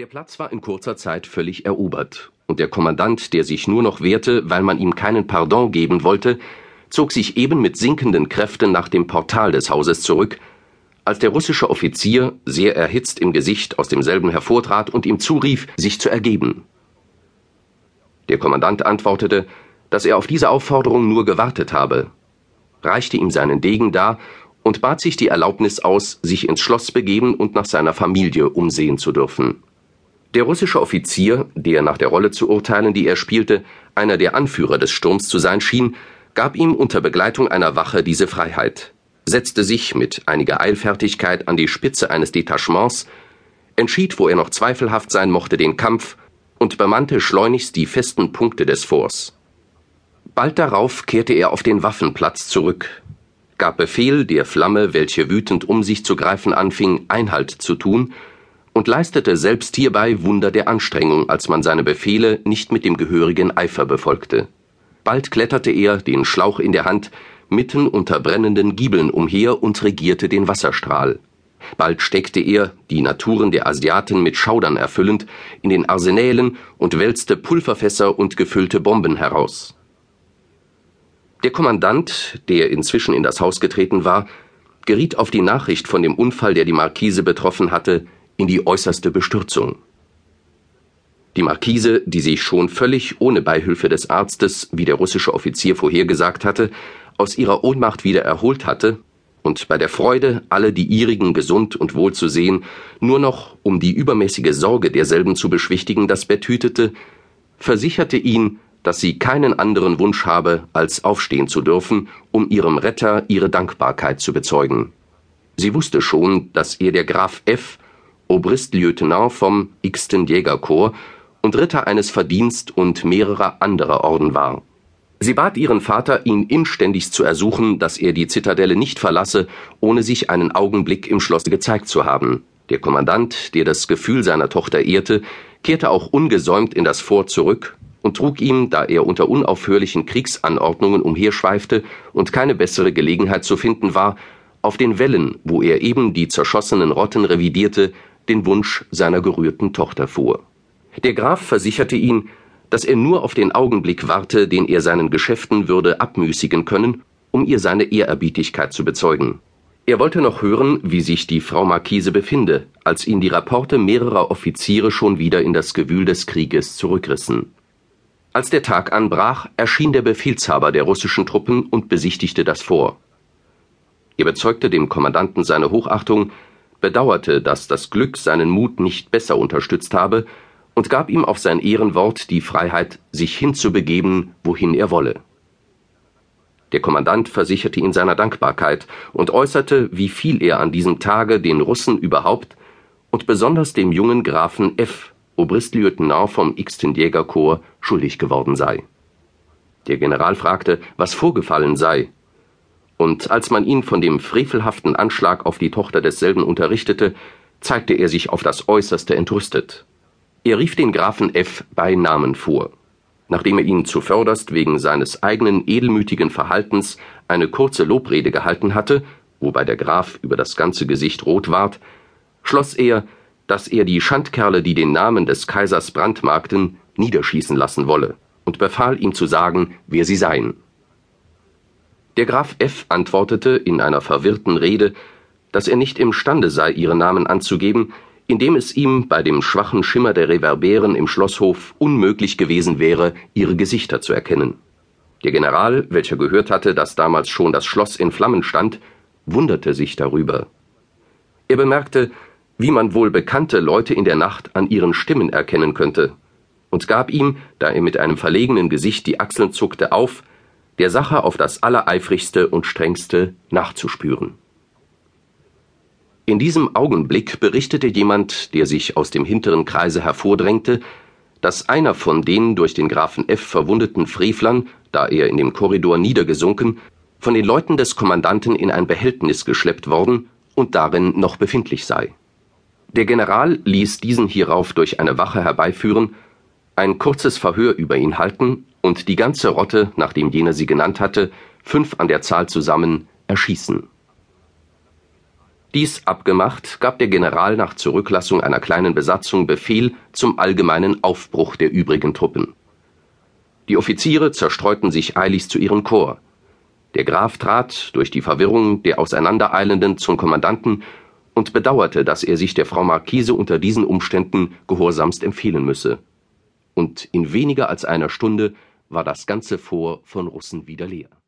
Der Platz war in kurzer Zeit völlig erobert, und der Kommandant, der sich nur noch wehrte, weil man ihm keinen Pardon geben wollte, zog sich eben mit sinkenden Kräften nach dem Portal des Hauses zurück, als der russische Offizier, sehr erhitzt im Gesicht, aus demselben hervortrat und ihm zurief, sich zu ergeben. Der Kommandant antwortete, dass er auf diese Aufforderung nur gewartet habe, reichte ihm seinen Degen dar und bat sich die Erlaubnis aus, sich ins Schloss begeben und nach seiner Familie umsehen zu dürfen. Der russische Offizier, der nach der Rolle zu urteilen, die er spielte, einer der Anführer des Sturms zu sein schien, gab ihm unter Begleitung einer Wache diese Freiheit, setzte sich mit einiger Eilfertigkeit an die Spitze eines Detachements, entschied, wo er noch zweifelhaft sein mochte, den Kampf und bemannte schleunigst die festen Punkte des Forts. Bald darauf kehrte er auf den Waffenplatz zurück, gab Befehl, der Flamme, welche wütend um sich zu greifen anfing, Einhalt zu tun und leistete selbst hierbei Wunder der Anstrengung, als man seine Befehle nicht mit dem gehörigen Eifer befolgte. Bald kletterte er, den Schlauch in der Hand, mitten unter brennenden Giebeln umher und regierte den Wasserstrahl. Bald steckte er, die Naturen der Asiaten mit Schaudern erfüllend, in den Arsenälen und wälzte Pulverfässer und gefüllte Bomben heraus. Der Kommandant, der inzwischen in das Haus getreten war, geriet auf die Nachricht von dem Unfall, der die Markise betroffen hatte, in die äußerste Bestürzung. Die Markise, die sich schon völlig ohne Beihilfe des Arztes, wie der russische Offizier vorhergesagt hatte, aus ihrer Ohnmacht wieder erholt hatte und bei der Freude, alle die ihrigen gesund und wohl zu sehen, nur noch, um die übermäßige Sorge derselben zu beschwichtigen, das Bett hütete, versicherte ihn, dass sie keinen anderen Wunsch habe, als aufstehen zu dürfen, um ihrem Retter ihre Dankbarkeit zu bezeugen. Sie wusste schon, dass ihr der Graf F Obristlieutenant vom Xten Jägerkorps und Ritter eines Verdienst und mehrerer anderer Orden war. Sie bat ihren Vater, ihn inständigst zu ersuchen, dass er die Zitadelle nicht verlasse, ohne sich einen Augenblick im Schlosse gezeigt zu haben. Der Kommandant, der das Gefühl seiner Tochter ehrte, kehrte auch ungesäumt in das Fort zurück und trug ihm, da er unter unaufhörlichen Kriegsanordnungen umherschweifte und keine bessere Gelegenheit zu finden war, auf den Wellen, wo er eben die zerschossenen Rotten revidierte, den Wunsch seiner gerührten Tochter vor. Der Graf versicherte ihn, dass er nur auf den Augenblick warte, den er seinen Geschäften würde abmüßigen können, um ihr seine Ehrerbietigkeit zu bezeugen. Er wollte noch hören, wie sich die Frau Marquise befinde, als ihn die Rapporte mehrerer Offiziere schon wieder in das Gewühl des Krieges zurückrissen. Als der Tag anbrach, erschien der Befehlshaber der russischen Truppen und besichtigte das Fort. Er bezeugte dem Kommandanten seine Hochachtung, bedauerte, dass das Glück seinen Mut nicht besser unterstützt habe und gab ihm auf sein Ehrenwort die Freiheit, sich hinzubegeben, wohin er wolle. Der Kommandant versicherte ihn seiner Dankbarkeit und äußerte, wie viel er an diesem Tage den Russen überhaupt und besonders dem jungen Grafen F., Obristlieutenant vom Xten Jägerkorps, schuldig geworden sei. Der General fragte, was vorgefallen sei, und als man ihn von dem frevelhaften Anschlag auf die Tochter desselben unterrichtete, zeigte er sich auf das äußerste entrüstet. Er rief den Grafen F. bei Namen vor. Nachdem er ihn zuvörderst wegen seines eigenen edelmütigen Verhaltens eine kurze Lobrede gehalten hatte, wobei der Graf über das ganze Gesicht rot ward, schloss er, dass er die Schandkerle, die den Namen des Kaisers brandmarkten, niederschießen lassen wolle und befahl ihm zu sagen, wer sie seien. Der Graf F. antwortete in einer verwirrten Rede, dass er nicht imstande sei, ihre Namen anzugeben, indem es ihm bei dem schwachen Schimmer der Reverberen im Schlosshof unmöglich gewesen wäre, ihre Gesichter zu erkennen. Der General, welcher gehört hatte, dass damals schon das Schloss in Flammen stand, wunderte sich darüber. Er bemerkte, wie man wohl bekannte Leute in der Nacht an ihren Stimmen erkennen könnte, und gab ihm, da er mit einem verlegenen Gesicht die Achseln zuckte, auf, der Sache auf das allereifrigste und strengste nachzuspüren. In diesem Augenblick berichtete jemand, der sich aus dem hinteren Kreise hervordrängte, dass einer von den durch den Grafen F. verwundeten Frevlern, da er in dem Korridor niedergesunken, von den Leuten des Kommandanten in ein Behältnis geschleppt worden und darin noch befindlich sei. Der General ließ diesen hierauf durch eine Wache herbeiführen, ein kurzes Verhör über ihn halten und die ganze Rotte, nachdem jener sie genannt hatte, fünf an der Zahl zusammen, erschießen. Dies abgemacht, gab der General nach Zurücklassung einer kleinen Besatzung Befehl zum allgemeinen Aufbruch der übrigen Truppen. Die Offiziere zerstreuten sich eiligst zu ihren Korps. Der Graf trat durch die Verwirrung der Auseinandereilenden zum Kommandanten und bedauerte, dass er sich der Frau Marquise unter diesen Umständen gehorsamst empfehlen müsse. Und in weniger als einer Stunde war das ganze Fort von Russen wieder leer